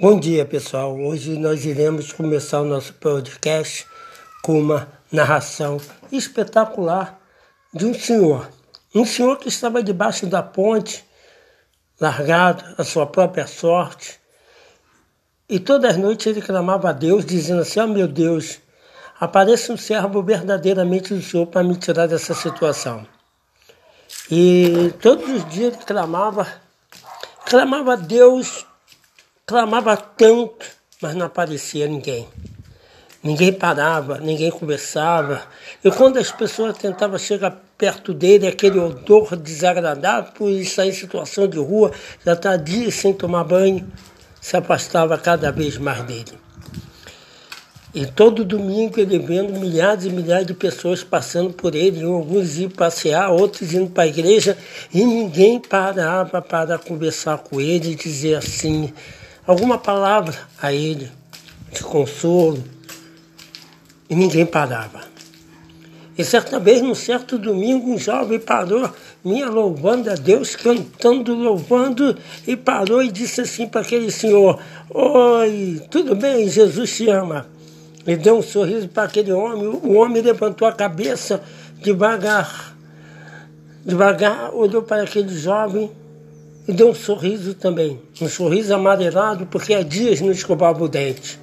Bom dia, pessoal. Hoje nós iremos começar o nosso podcast com uma narração espetacular de um senhor. Um senhor que estava debaixo da ponte, largado à sua própria sorte. E todas as noites ele clamava a Deus, dizendo assim: oh, meu Deus, apareça um servo verdadeiramente do Senhor para me tirar dessa situação. E todos os dias ele clamava, clamava a Deus clamava tanto, mas não aparecia ninguém. Ninguém parava, ninguém conversava. E quando as pessoas tentavam chegar perto dele, aquele odor desagradável, por estar em situação de rua, já está dias sem tomar banho, se afastava cada vez mais dele. E todo domingo ele vendo milhares e milhares de pessoas passando por ele, alguns iam passear, outros indo para a igreja, e ninguém parava para conversar com ele e dizer assim, alguma palavra a ele de consolo e ninguém parava. E certa vez, num certo domingo, um jovem parou, minha louvando a Deus, cantando, louvando, e parou e disse assim para aquele senhor: Oi, tudo bem? Jesus te ama. E deu um sorriso para aquele homem. O homem levantou a cabeça devagar, devagar, olhou para aquele jovem e deu um sorriso também, um sorriso amarelado, porque há dias não escovava o dente.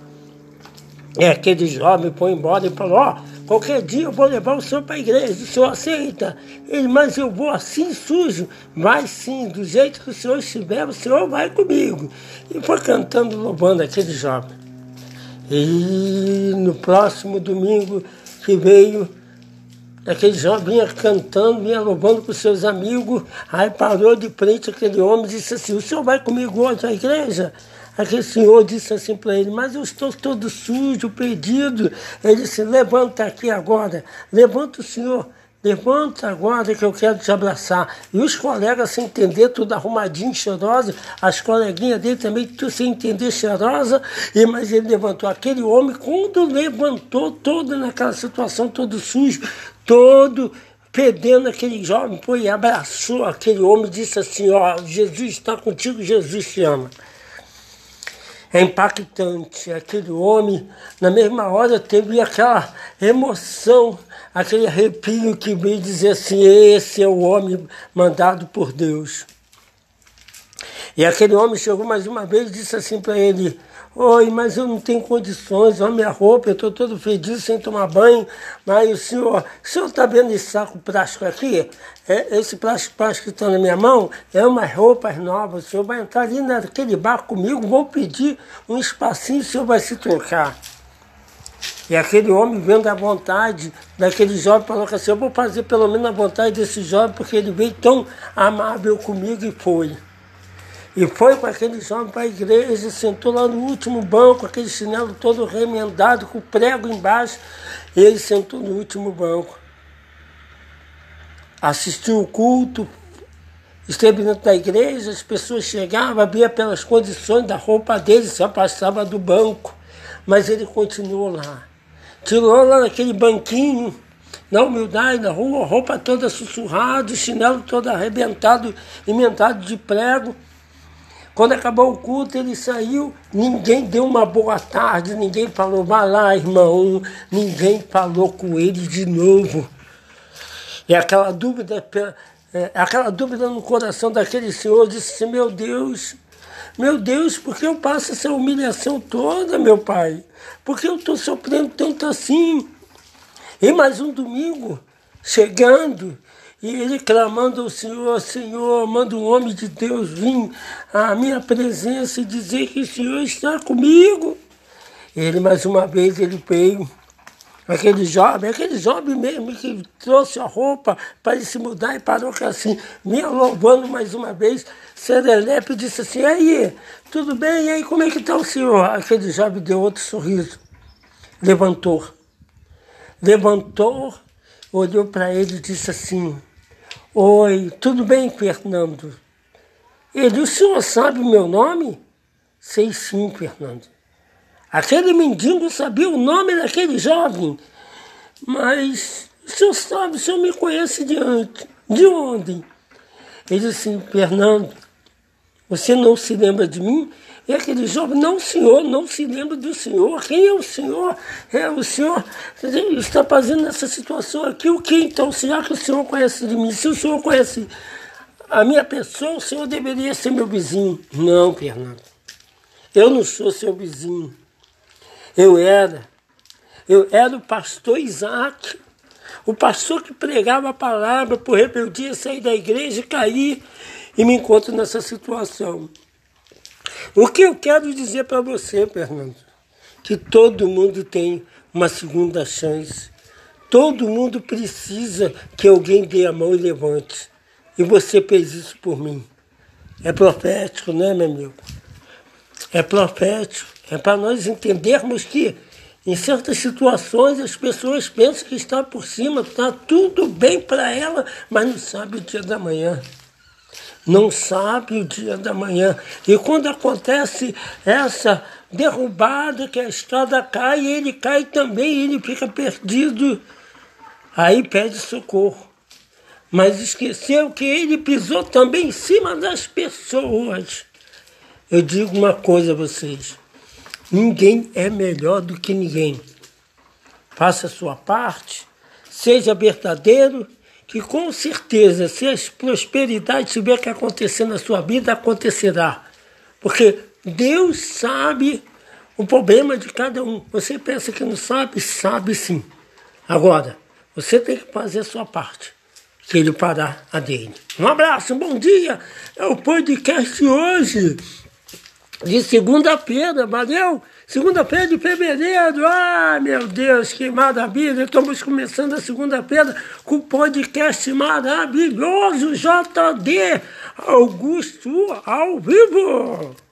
É aquele jovem foi embora e falou, ó, oh, qualquer dia eu vou levar o senhor para a igreja, o senhor aceita? Ele, mas eu vou assim sujo. Vai sim, do jeito que o senhor estiver, o senhor vai comigo. E foi cantando, louvando aquele jovem. E no próximo domingo que veio, Aquele jovem vinha cantando, vinha louvando com seus amigos, aí parou de frente aquele homem e disse assim, o senhor vai comigo hoje à igreja? Aquele senhor disse assim para ele, mas eu estou todo sujo, perdido. Ele disse, levanta aqui agora, levanta o senhor, levanta agora que eu quero te abraçar. E os colegas sem entender, tudo arrumadinho, cheirosa, as coleguinhas dele também, tudo sem entender, cheirosa, e, mas ele levantou aquele homem, quando levantou, todo naquela situação, todo sujo, todo perdendo aquele jovem, foi e abraçou aquele homem e disse assim, ó, Jesus está contigo, Jesus te ama. É impactante. Aquele homem, na mesma hora, teve aquela emoção, aquele arrepio que veio dizer assim, esse é o homem mandado por Deus. E aquele homem chegou mais uma vez e disse assim para ele, Oi, mas eu não tenho condições, olha minha roupa, eu estou todo fedido sem tomar banho. Mas o senhor, o senhor está vendo esse saco plástico aqui? É, esse plástico, plástico que está na minha mão é umas roupas novas. O senhor vai entrar ali naquele barco comigo, vou pedir um espacinho, o senhor vai se trocar. E aquele homem, vendo a vontade daquele jovem, falou assim: Eu vou fazer pelo menos a vontade desse jovem, porque ele veio tão amável comigo e foi. E foi com aquele jovem para a igreja, sentou lá no último banco, aquele chinelo todo remendado, com o prego embaixo. Ele sentou no último banco. Assistiu o culto, esteve dentro da igreja, as pessoas chegavam, via pelas condições da roupa dele, se afastava do banco. Mas ele continuou lá. Tirou lá naquele banquinho, na humildade, na rua, roupa toda sussurrada, chinelo todo arrebentado, emendado de prego. Quando acabou o culto, ele saiu, ninguém deu uma boa tarde, ninguém falou, vá lá, irmão, ninguém falou com ele de novo. E aquela dúvida, é, aquela dúvida no coração daquele senhor disse meu Deus, meu Deus, por que eu passo essa humilhação toda, meu pai? Por que eu estou sofrendo tanto assim? E mais um domingo, chegando, e ele clamando ao Senhor, Senhor, manda um homem de Deus vir à minha presença e dizer que o Senhor está comigo. Ele mais uma vez ele veio, aquele jovem, aquele jovem mesmo que trouxe a roupa para ele se mudar e parou que assim, me louvando mais uma vez, Serelepe disse assim, aí, tudo bem? E aí, como é que está o senhor? Aquele jovem deu outro sorriso, levantou, levantou, olhou para ele e disse assim, Oi, tudo bem, Fernando? Ele, o senhor sabe o meu nome? Sei sim, Fernando. Aquele mendigo sabia o nome daquele jovem, mas o senhor sabe, o senhor me conhece de antes. De onde? Ele disse, Fernando, você não se lembra de mim? E aquele jovem, não, senhor, não se lembra do senhor. Quem é o senhor? É o senhor está fazendo nessa situação aqui o que então? Será que o senhor conhece de mim? Se o senhor conhece a minha pessoa, o senhor deveria ser meu vizinho. Não, Fernando. Eu não sou seu vizinho. Eu era. Eu era o pastor Isaac. O pastor que pregava a palavra por rebeldia, sair da igreja e cair. E me encontro nessa situação. O que eu quero dizer para você, Fernando? Que todo mundo tem uma segunda chance. Todo mundo precisa que alguém dê a mão e levante. E você fez isso por mim. É profético, né, meu amigo? É profético. É para nós entendermos que em certas situações as pessoas pensam que está por cima, está tudo bem para ela, mas não sabe o dia da manhã não sabe o dia da manhã. E quando acontece essa derrubada, que a estrada cai, ele cai também, ele fica perdido. Aí pede socorro. Mas esqueceu que ele pisou também em cima das pessoas. Eu digo uma coisa a vocês: ninguém é melhor do que ninguém. Faça a sua parte, seja verdadeiro que com certeza, se a prosperidade tiver que acontecer na sua vida, acontecerá. Porque Deus sabe o problema de cada um. Você pensa que não sabe? Sabe sim. Agora, você tem que fazer a sua parte, que ele parar a dele. Um abraço, um bom dia. É o podcast hoje, de segunda-feira, valeu? Segunda-feira de fevereiro, ah, meu Deus, que maravilha! Estamos começando a segunda-feira com o podcast maravilhoso JD Augusto ao vivo.